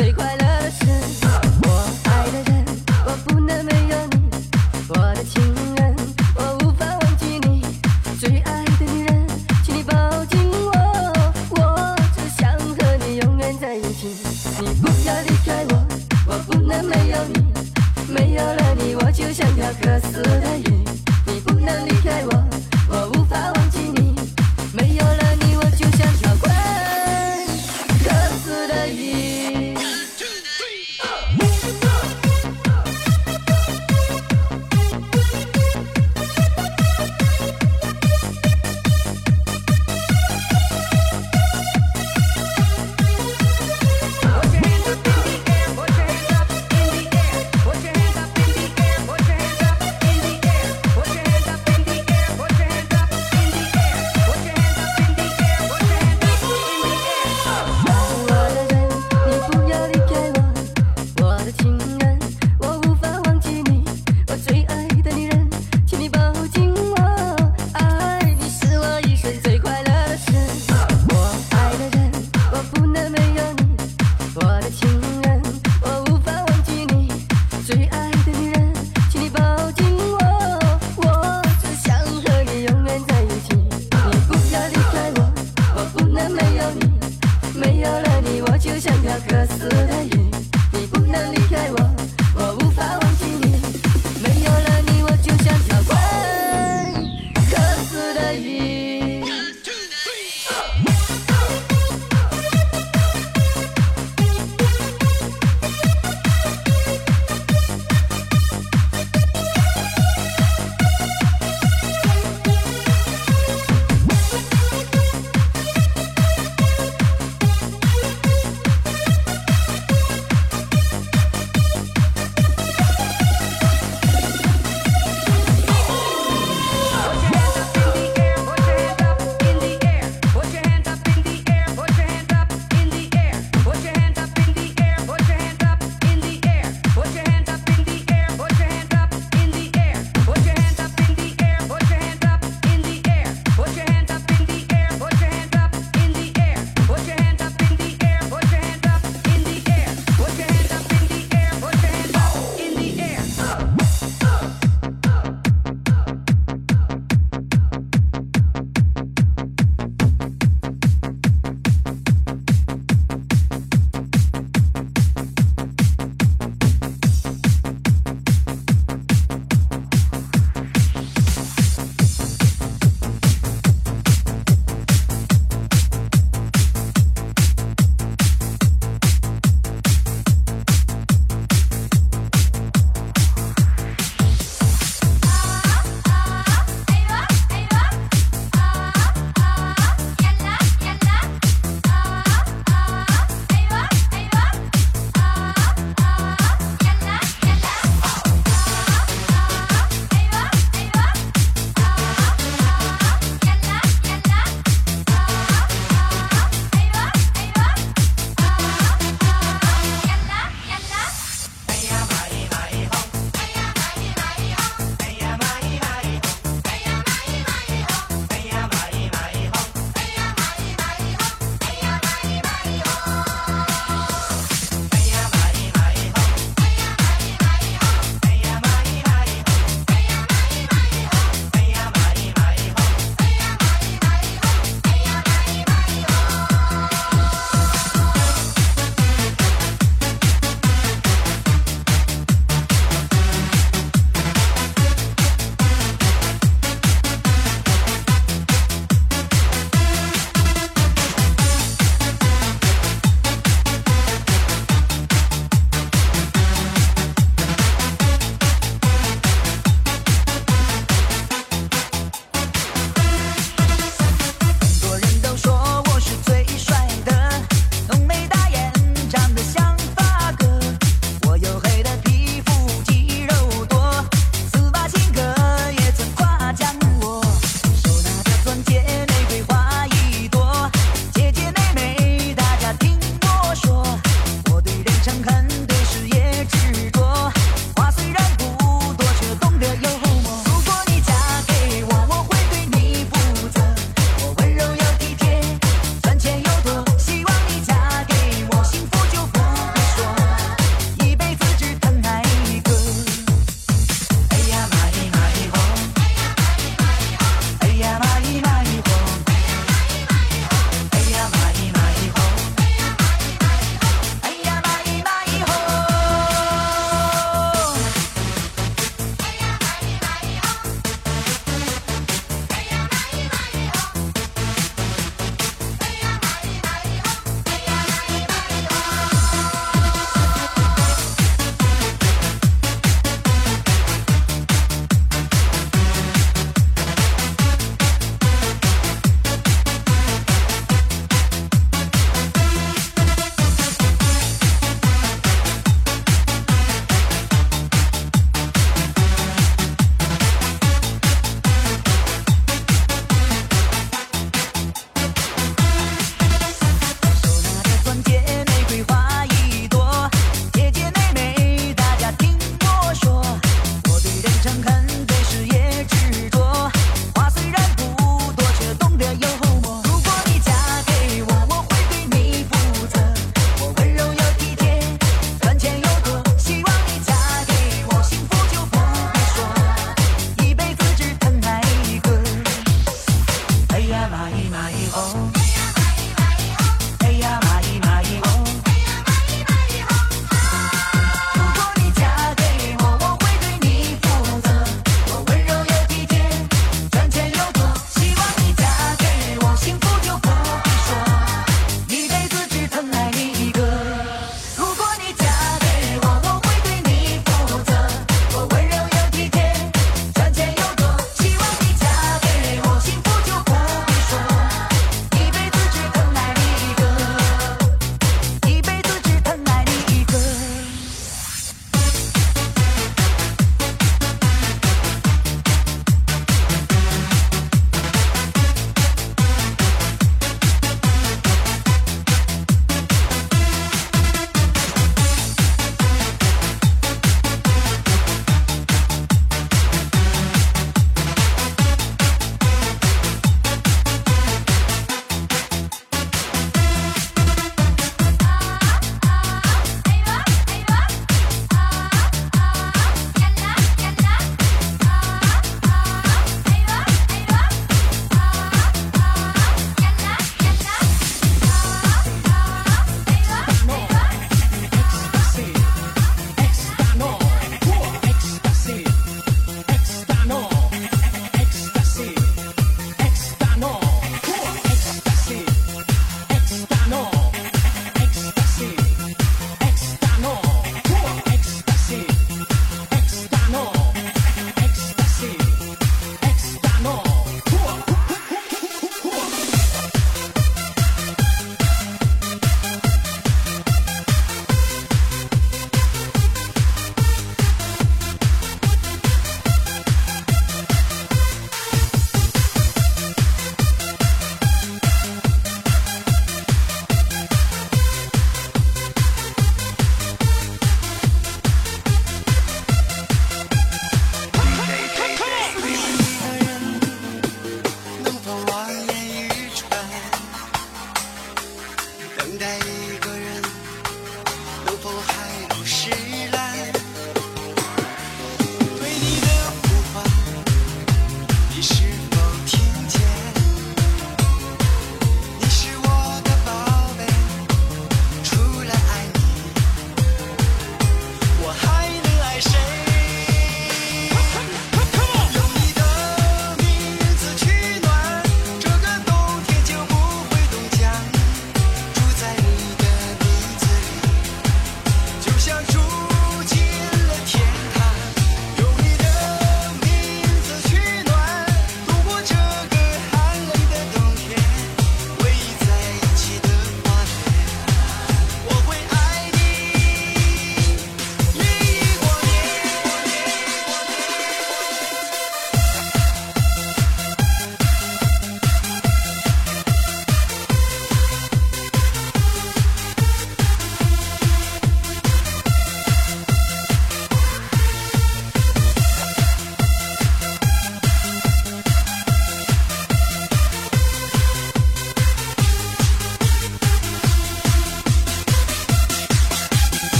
最快乐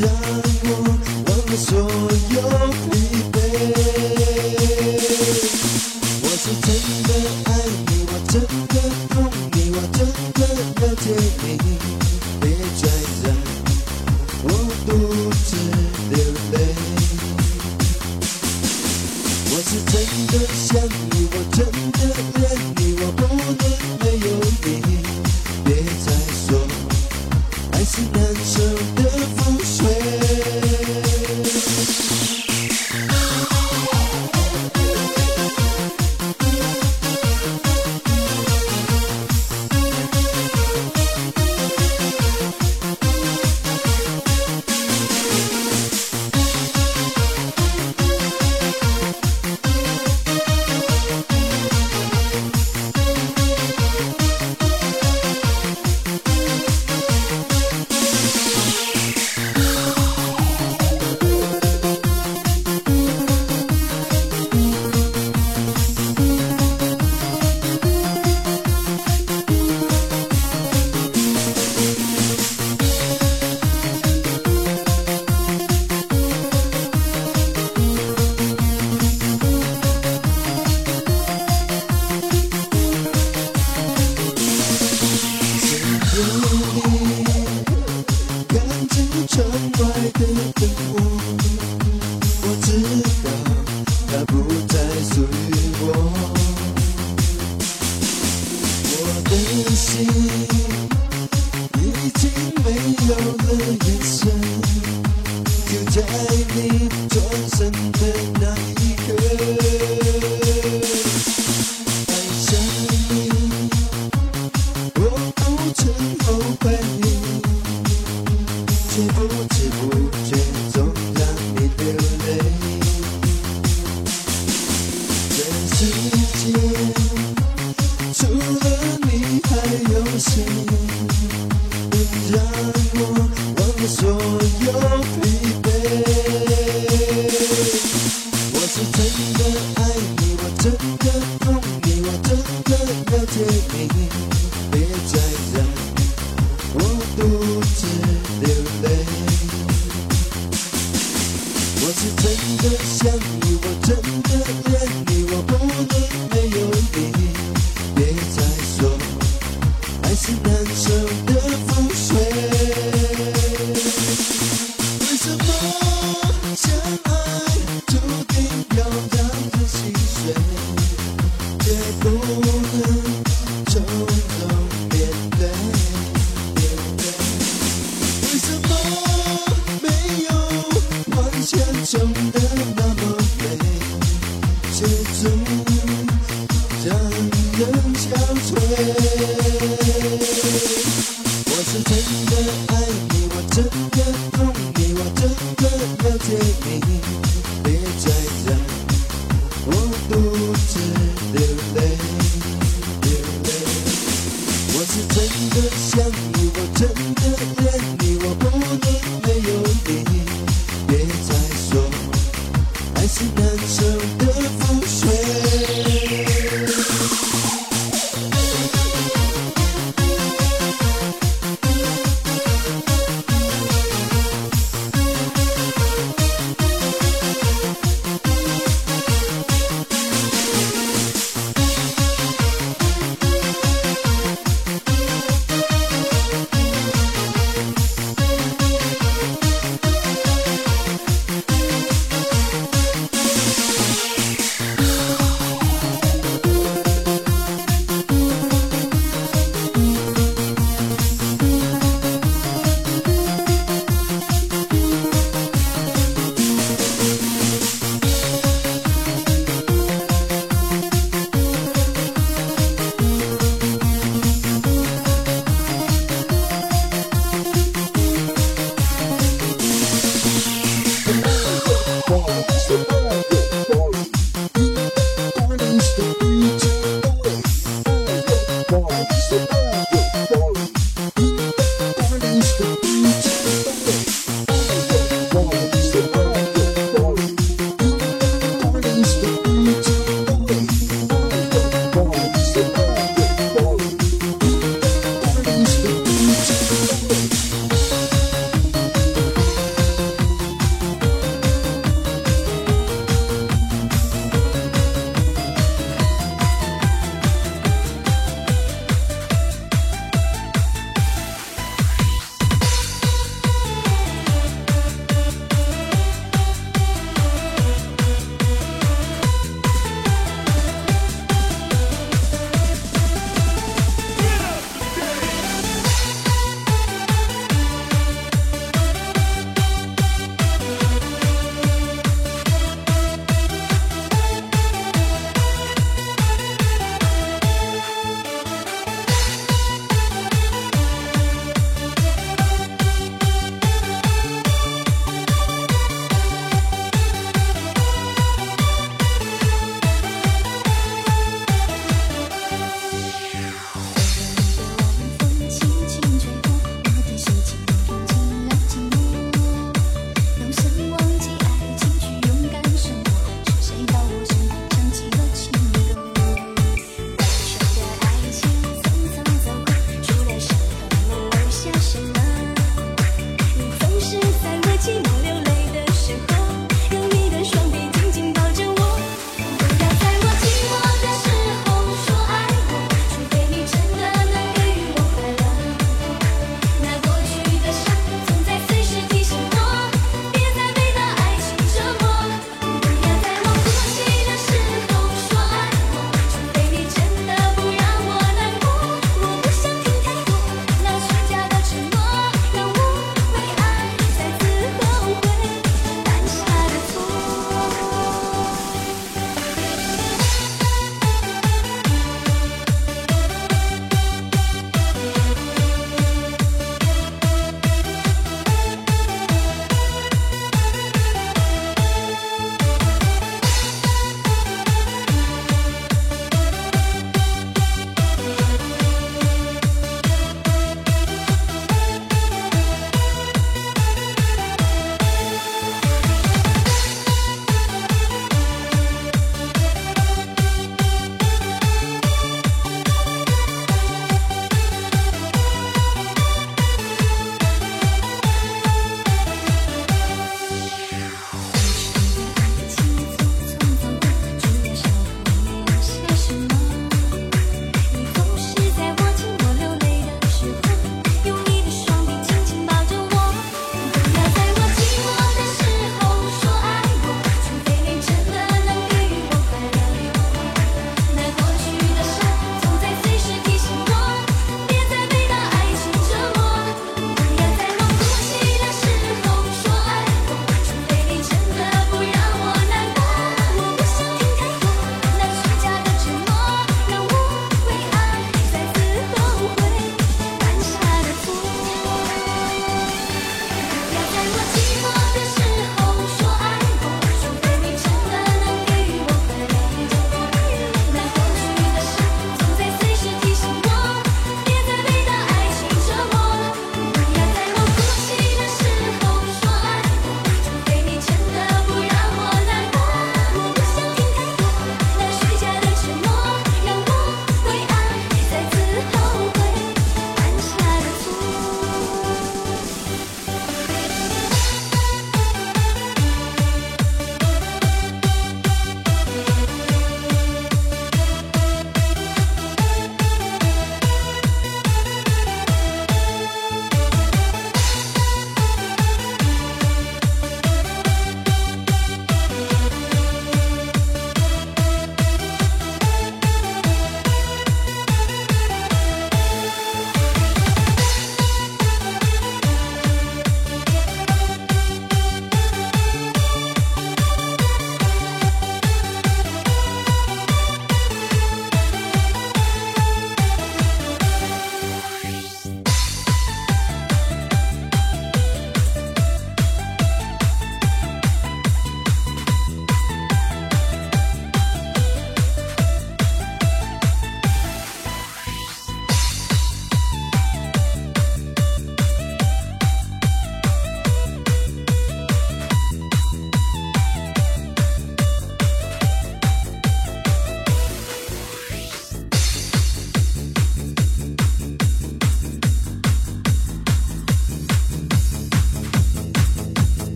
让我忘了所有